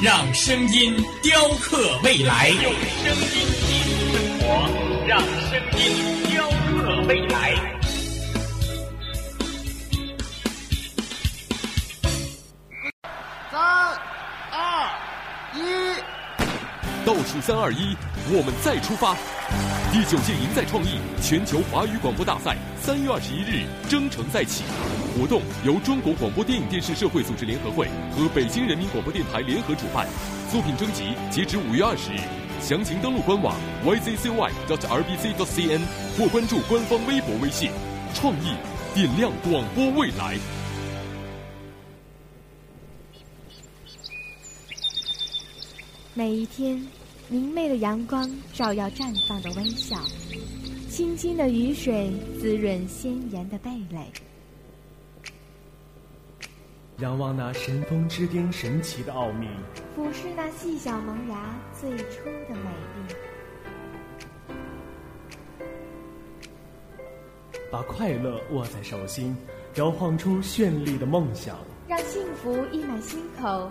让声音雕刻未来，用声音记录生活，让声音雕刻未来。三、二、一，倒数三二一，我们再出发！第九届赢在创意全球华语广播大赛三月二十一日征程再起。活动由中国广播电影电视社会组织联合会和北京人民广播电台联合主办，作品征集截止五月二十日，详情登录官网 yzcy.rbc.cn 或关注官方微博微信。创意点亮广播未来。每一天，明媚的阳光照耀绽放的微笑，清新的雨水滋润鲜艳的蓓蕾。仰望那神峰之巅神奇的奥秘，俯视那细小萌芽最初的美丽，把快乐握在手心，摇晃出绚丽的梦想，让幸福溢满心口，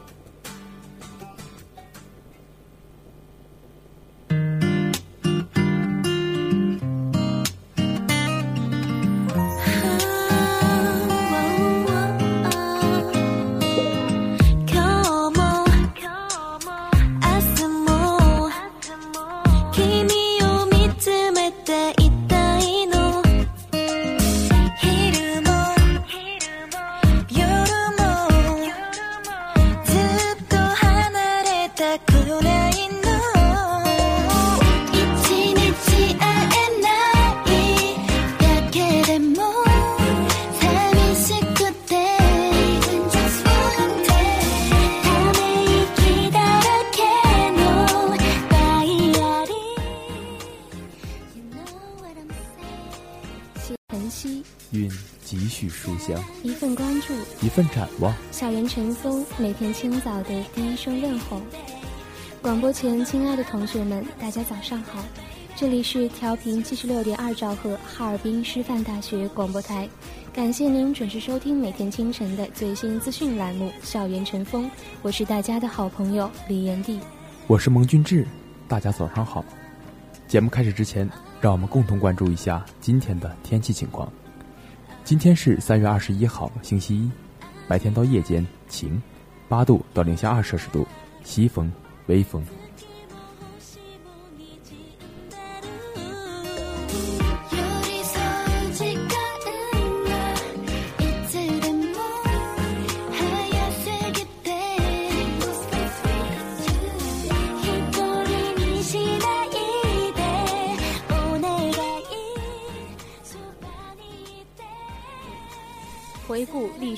一份关注，一份展望。校园晨风，每天清早的第一声问候。广播前，亲爱的同学们，大家早上好！这里是调频七十六点二兆赫，哈尔滨师范大学广播台。感谢您准时收听每天清晨的最新资讯栏目《校园晨风》，我是大家的好朋友李炎帝。我是蒙俊志，大家早上好。节目开始之前，让我们共同关注一下今天的天气情况。今天是三月二十一号，星期一，白天到夜间晴，八度到零下二摄氏度，西风，微风。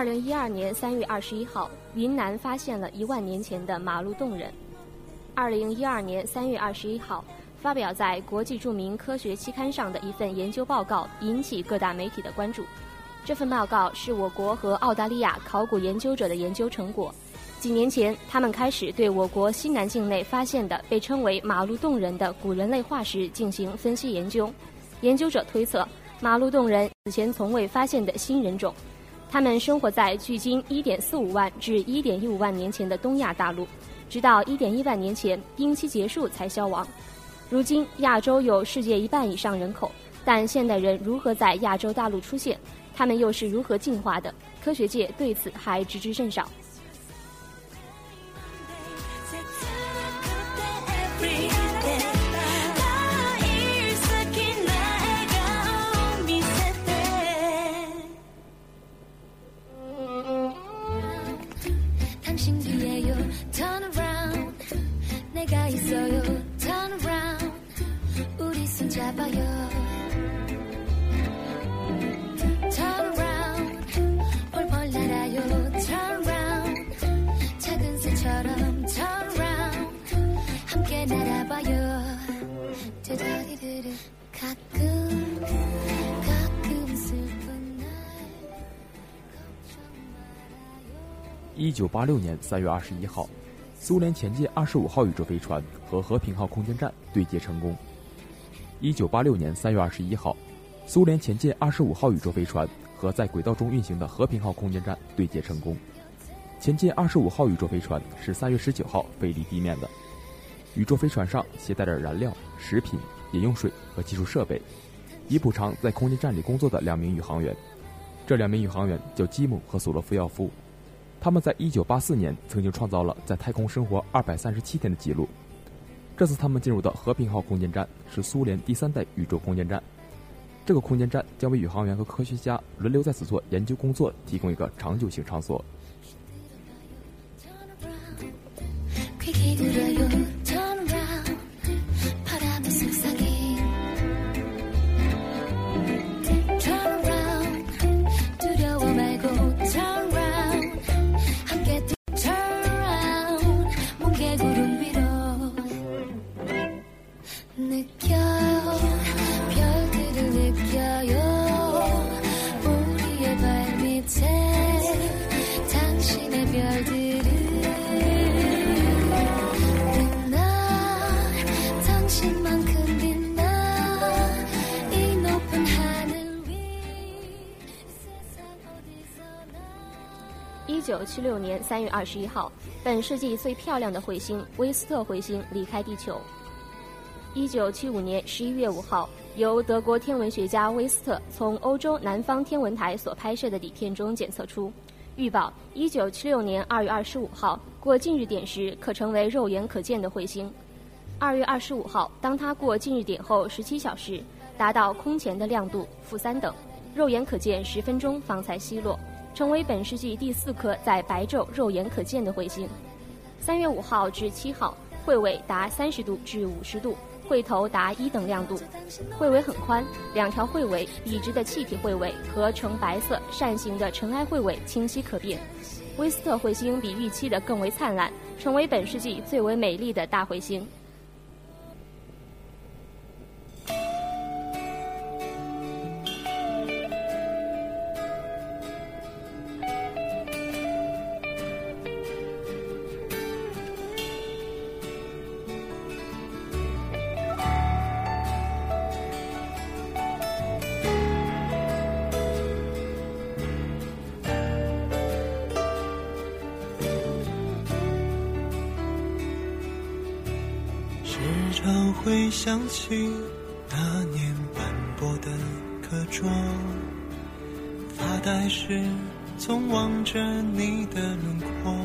二零一二年三月二十一号，云南发现了一万年前的马路洞人。二零一二年三月二十一号，发表在国际著名科学期刊上的一份研究报告引起各大媒体的关注。这份报告是我国和澳大利亚考古研究者的研究成果。几年前，他们开始对我国西南境内发现的被称为马路洞人的古人类化石进行分析研究。研究者推测。马路洞人此前从未发现的新人种。他们生活在距今1.45万至1.15万年前的东亚大陆，直到1.1万年前冰期结束才消亡。如今，亚洲有世界一半以上人口，但现代人如何在亚洲大陆出现？他们又是如何进化的？科学界对此还知之甚少。一九八六年三月二十一号，苏联前进二十五号宇宙飞船和和平号空间站对接成功。一九八六年三月二十一号，苏联前进二十五号宇宙飞船和在轨道中运行的和平号空间站对接成功。前进二十五号宇宙飞船是三月十九号飞离地面的。宇宙飞船上携带着燃料、食品、饮用水和技术设备，以补偿在空间站里工作的两名宇航员。这两名宇航员叫基姆和索洛夫耀夫。他们在一九八四年曾经创造了在太空生活二百三十七天的记录。这次他们进入的和平号空间站是苏联第三代宇宙空间站。这个空间站将为宇航员和科学家轮流在此做研究工作提供一个长久性场所。七六年三月二十一号，本世纪最漂亮的彗星威斯特彗星离开地球。一九七五年十一月五号，由德国天文学家威斯特从欧洲南方天文台所拍摄的底片中检测出，预报一九七六年二月二十五号过近日点时可成为肉眼可见的彗星。二月二十五号，当它过近日点后十七小时，达到空前的亮度负三等，肉眼可见十分钟方才西落。成为本世纪第四颗在白昼肉眼可见的彗星。三月五号至七号，彗尾达三十度至五十度，彗头达一等亮度，彗尾很宽，两条彗尾笔直的气体彗尾和呈白色扇形的尘埃彗尾清晰可辨。威斯特彗星比预期的更为灿烂，成为本世纪最为美丽的大彗星。会想起那年斑驳的课桌，发呆时总望着你的轮廓。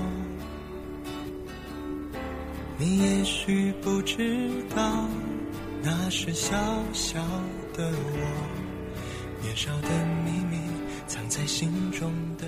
你也许不知道，那是小小的我，年少的秘密藏在心中的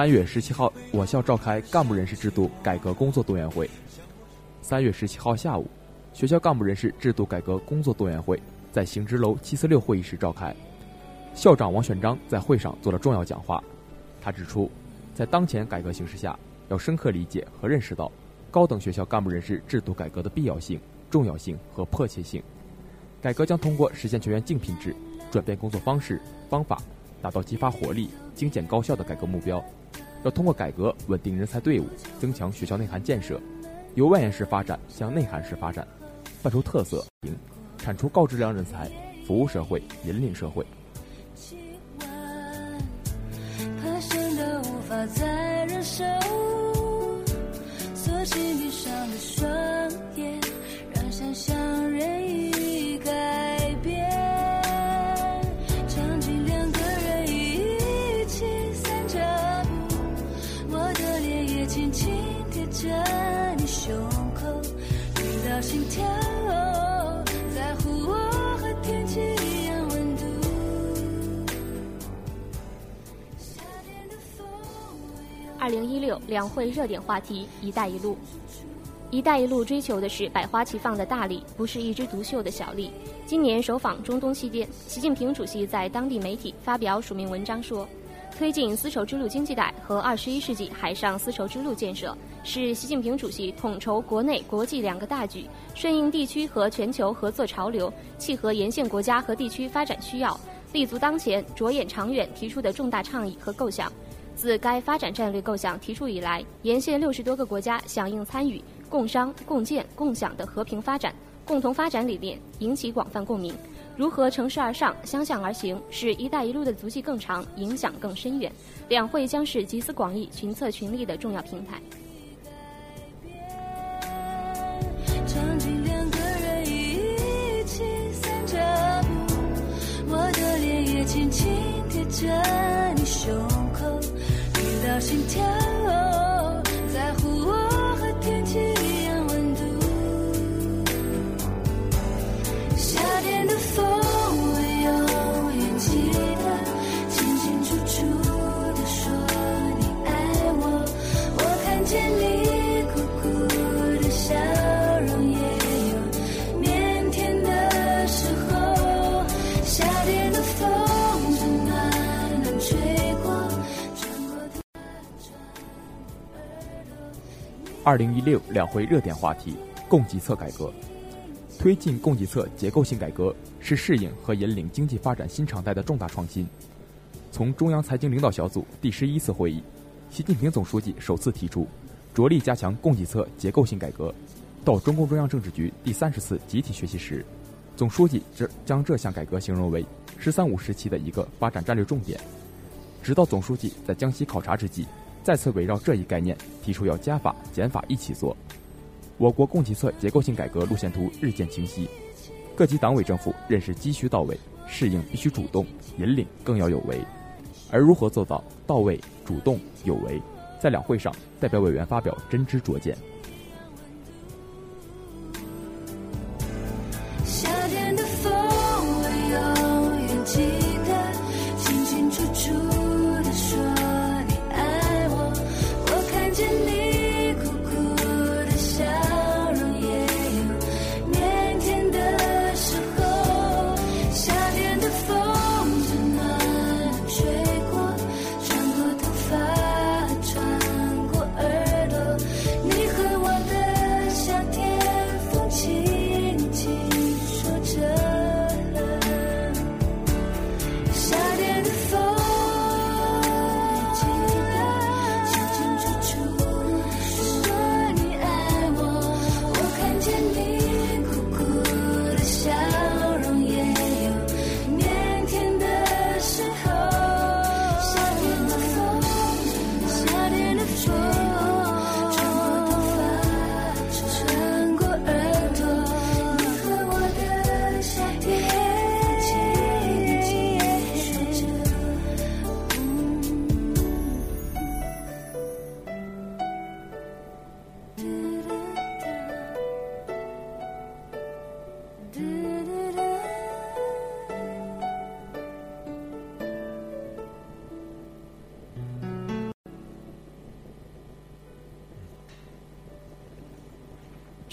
三月十七号，我校召开干部人事制度改革工作动员会。三月十七号下午，学校干部人事制度改革工作动员会在行知楼七四六会议室召开。校长王选章在会上做了重要讲话。他指出，在当前改革形势下，要深刻理解和认识到高等学校干部人事制度改革的必要性、重要性和迫切性。改革将通过实现全员竞聘制、转变工作方式方法，达到激发活力、精简高效的改革目标。要通过改革稳定人才队伍，增强学校内涵建设，由外延式发展向内涵式发展，办出特色，产出高质量人才，服务社会，引领社会。无法再忍受，索性闭上了双眼，让想象任意二零一六两会热点话题“一带一路”。一带一路追求的是百花齐放的大利，不是一枝独秀的小利。今年首访中东期间，习近平主席在当地媒体发表署名文章说，推进丝绸之路经济带和二十一世纪海上丝绸之路建设，是习近平主席统筹国内国际两个大局，顺应地区和全球合作潮流，契合沿线国家和地区发展需要，立足当前、着眼长远提出的重大倡议和构想。自该发展战略构想提出以来，沿线六十多个国家响应参与，共商、共建、共享的和平发展、共同发展理念引起广泛共鸣。如何乘势而上、相向而行，使“一带一路”的足迹更长、影响更深远。两会将是集思广益、群策群力的重要平台。场景两个人一起散着步，我的脸也轻轻贴着你胸，到心跳，在乎我二零一六两会热点话题：供给侧改革。推进供给侧结构性改革是适应和引领经济发展新常态的重大创新。从中央财经领导小组第十一次会议，习近平总书记首次提出着力加强供给侧结构性改革，到中共中央政治局第三十次集体学习时，总书记这将这项改革形容为“十三五”时期的一个发展战略重点。直到总书记在江西考察之际，再次围绕这一概念提出要加法减法一起做。我国供给侧结构性改革路线图日渐清晰，各级党委政府认识急需到位，适应必须主动，引领更要有为。而如何做到到位、主动、有为，在两会上，代表委员发表真知灼见。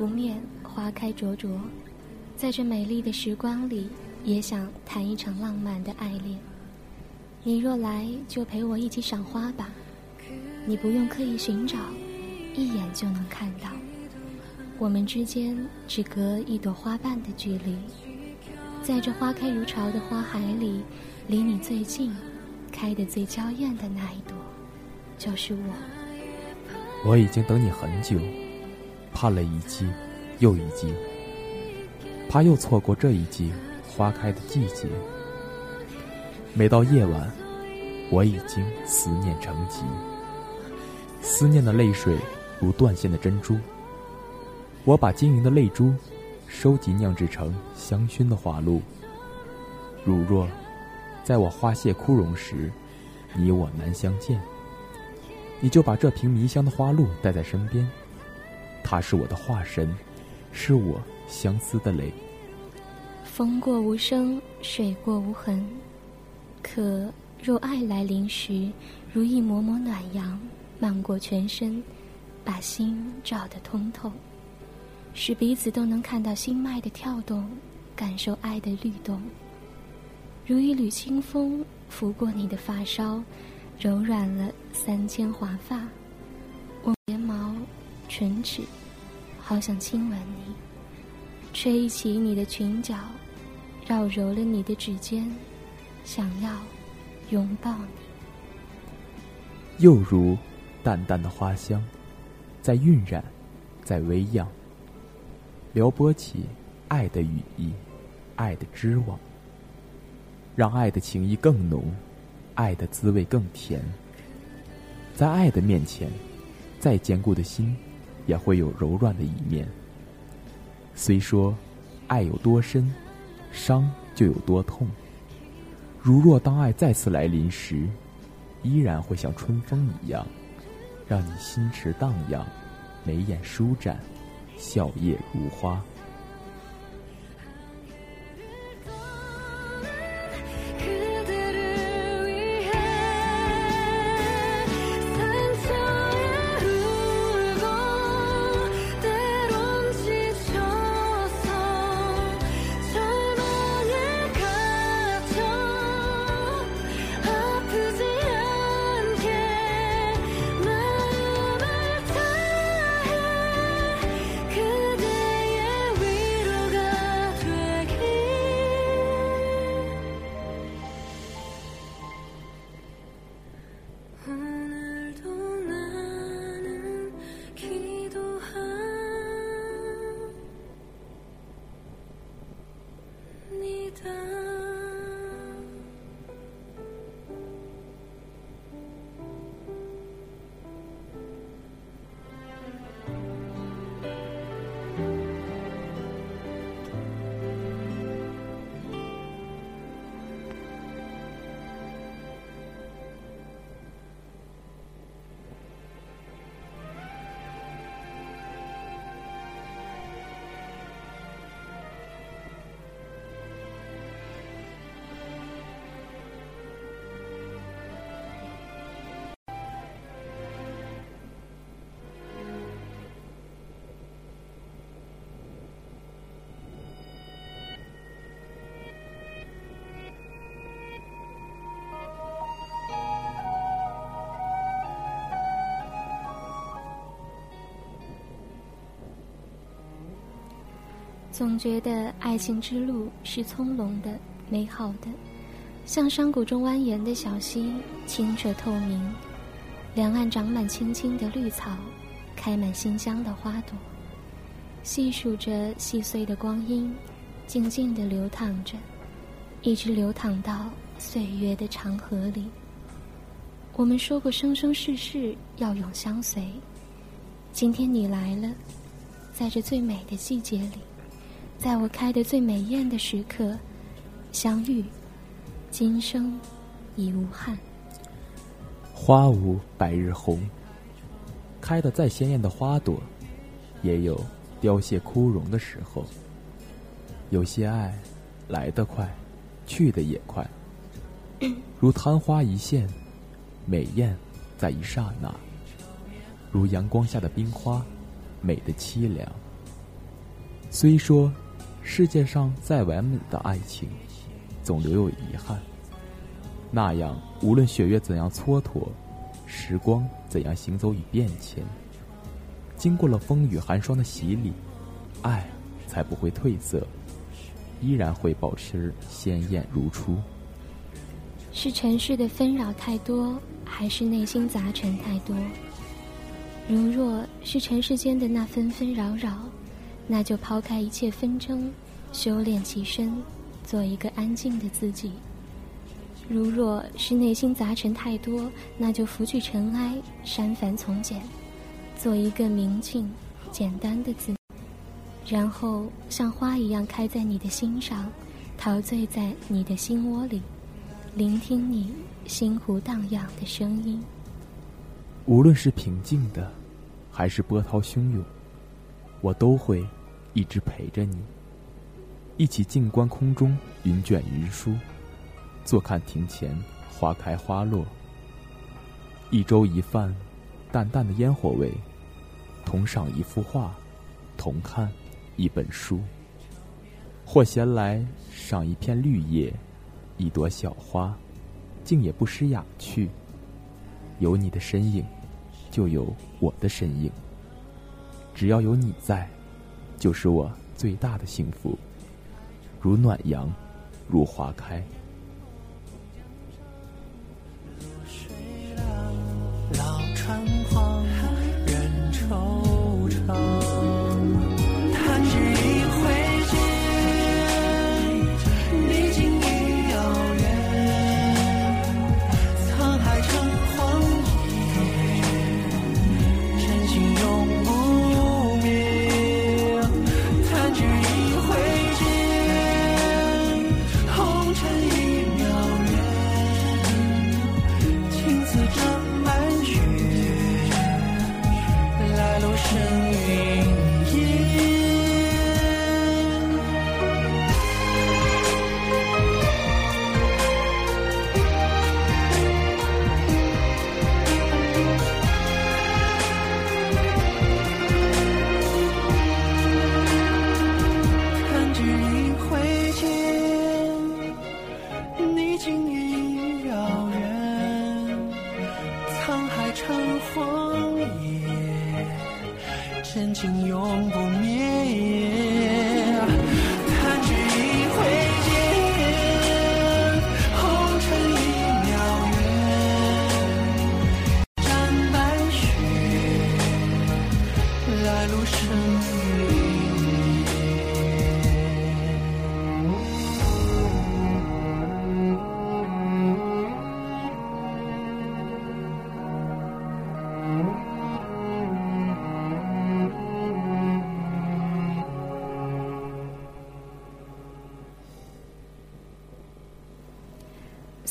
拂面，花开灼灼，在这美丽的时光里，也想谈一场浪漫的爱恋。你若来，就陪我一起赏花吧。你不用刻意寻找，一眼就能看到。我们之间只隔一朵花瓣的距离，在这花开如潮的花海里，离你最近、开得最娇艳的那一朵，就是我。我已经等你很久，盼了一季又一季，怕又错过这一季花开的季节。每到夜晚，我已经思念成疾。思念的泪水如断线的珍珠，我把晶莹的泪珠收集酿制成香薰的花露。如若在我花谢枯荣时，你我难相见，你就把这瓶迷香的花露带在身边，他是我的化身，是我相思的泪。风过无声，水过无痕，可若爱来临时，如一抹抹暖阳。漫过全身，把心照得通透，使彼此都能看到心脉的跳动，感受爱的律动。如一缕清风拂过你的发梢，柔软了三千华发。唇齿，好想亲吻你，吹起你的裙角，绕揉了你的指尖，想要拥抱你。又如。淡淡的花香，在晕染，在微漾，撩拨起爱的羽翼，爱的织网，让爱的情意更浓，爱的滋味更甜。在爱的面前，再坚固的心，也会有柔软的一面。虽说，爱有多深，伤就有多痛。如若当爱再次来临时，依然会像春风一样。让你心驰荡漾，眉眼舒展，笑靥如花。总觉得爱情之路是葱茏的、美好的，像山谷中蜿蜒的小溪，清澈透明，两岸长满青青的绿草，开满馨香的花朵，细数着细碎的光阴，静静地流淌着，一直流淌到岁月的长河里。我们说过生生世世要永相随。今天你来了，在这最美的季节里，在我开的最美艳的时刻相遇，今生已无憾。花无百日红，开的再鲜艳的花朵，也有凋谢枯荣的时候。有些爱，来得快，去得也快，如昙花一现。美艳，在一刹那，如阳光下的冰花，美的凄凉。虽说世界上再完美的爱情，总留有遗憾。那样，无论雪月怎样蹉跎，时光怎样行走与变迁，经过了风雨寒霜的洗礼，爱才不会褪色，依然会保持鲜艳如初。是尘世的纷扰太多。还是内心杂陈太多。如若是尘世间的那纷纷扰扰，那就抛开一切纷争，修炼其身，做一个安静的自己。如若是内心杂陈太多，那就拂去尘埃，删繁从简，做一个明净、简单的自己。然后像花一样开在你的心上，陶醉在你的心窝里，聆听你。心湖荡漾的声音，无论是平静的，还是波涛汹涌，我都会一直陪着你，一起静观空中云卷云舒，坐看庭前花开花落。一粥一饭，淡淡的烟火味，同赏一幅画，同看一本书，或闲来赏一片绿叶，一朵小花。竟也不失雅趣。有你的身影，就有我的身影。只要有你在，就是我最大的幸福。如暖阳，如花开。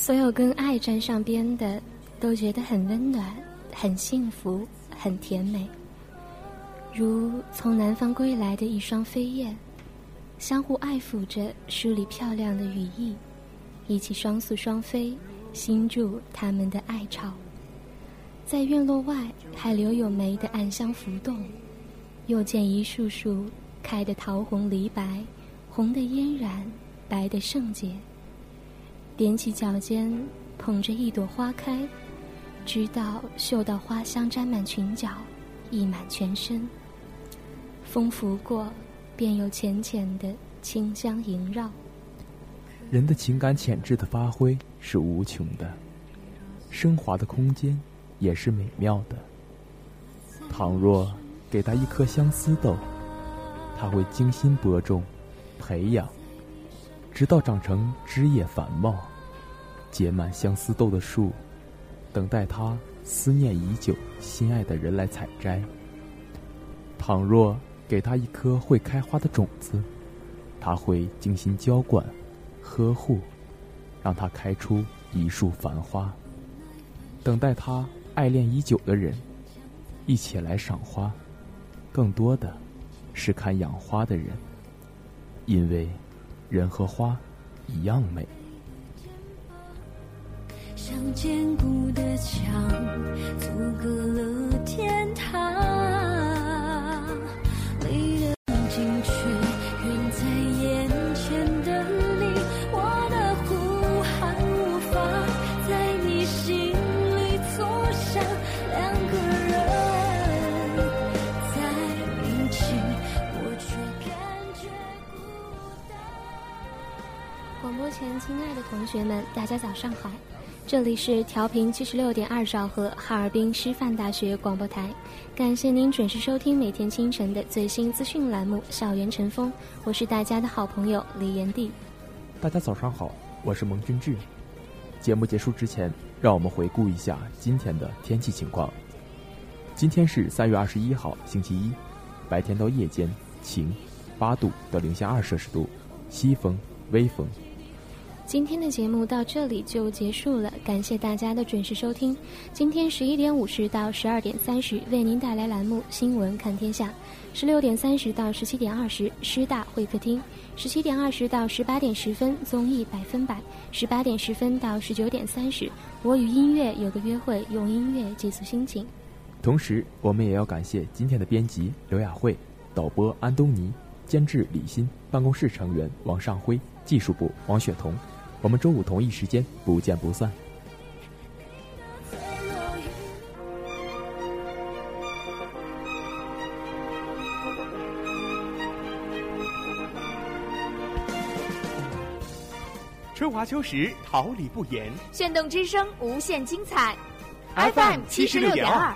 所有跟爱沾上边的，都觉得很温暖、很幸福、很甜美。如从南方归来的一双飞燕，相互爱抚着书里漂亮的羽翼，一起双宿双飞，心住他们的爱巢。在院落外还留有梅的暗香浮动，又见一树树开的桃红梨白，红的嫣然，白的圣洁。踮起脚尖，捧着一朵花开，直到嗅到花香沾满裙角，溢满全身。风拂过，便有浅浅的清香萦绕。人的情感潜质的发挥是无穷的，升华的空间也是美妙的。倘若给他一颗相思豆，他会精心播种、培养，直到长成枝叶繁茂。结满相思豆的树，等待他思念已久、心爱的人来采摘。倘若给他一颗会开花的种子，他会精心浇灌、呵护，让它开出一束繁花。等待他爱恋已久的人，一起来赏花。更多的，是看养花的人，因为人和花一样美。像坚固同学们，大家早上好。这里是调频七十六点二兆赫哈尔滨师范大学广播台，感谢您准时收听每天清晨的最新资讯栏目《校园晨风》，我是大家的好朋友李炎帝。大家早上好，我是蒙君志。节目结束之前，让我们回顾一下今天的天气情况。今天是三月二十一号，星期一，白天到夜间晴，八度到零下二摄氏度，西风，微风。今天的节目到这里就结束了，感谢大家的准时收听。今天十一点五十到十二点三十为您带来栏目《新闻看天下》，十六点三十到十七点二十师大会客厅，十七点二十到十八点十分综艺百分百，十八点十分到十九点三十我与音乐有个约会，用音乐寄宿心情。同时，我们也要感谢今天的编辑刘雅慧、导播安东尼、监制李欣、办公室成员王尚辉、技术部王雪彤。我们周五同一时间不见不散。春华秋实，桃李不言。炫动之声，无限精彩。FM 七十六点二。